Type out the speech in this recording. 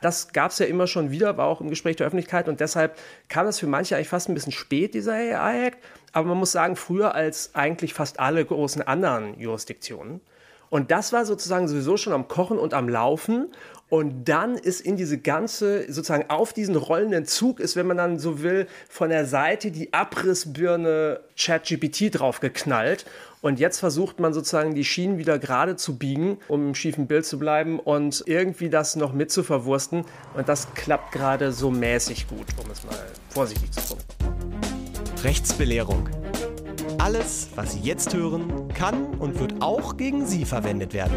Das gab es ja immer schon wieder, war auch im Gespräch der Öffentlichkeit und deshalb kam das für manche eigentlich fast ein bisschen spät, dieser AI-Act. Aber man muss sagen, früher als eigentlich fast alle großen anderen Jurisdiktionen. Und das war sozusagen sowieso schon am Kochen und am Laufen. Und dann ist in diese ganze, sozusagen auf diesen rollenden Zug ist, wenn man dann so will, von der Seite die Abrissbirne ChatGPT draufgeknallt. Und jetzt versucht man sozusagen die Schienen wieder gerade zu biegen, um im schiefen Bild zu bleiben und irgendwie das noch mit zu verwursten. Und das klappt gerade so mäßig gut, um es mal vorsichtig zu tun. Rechtsbelehrung. Alles, was Sie jetzt hören, kann und wird auch gegen Sie verwendet werden.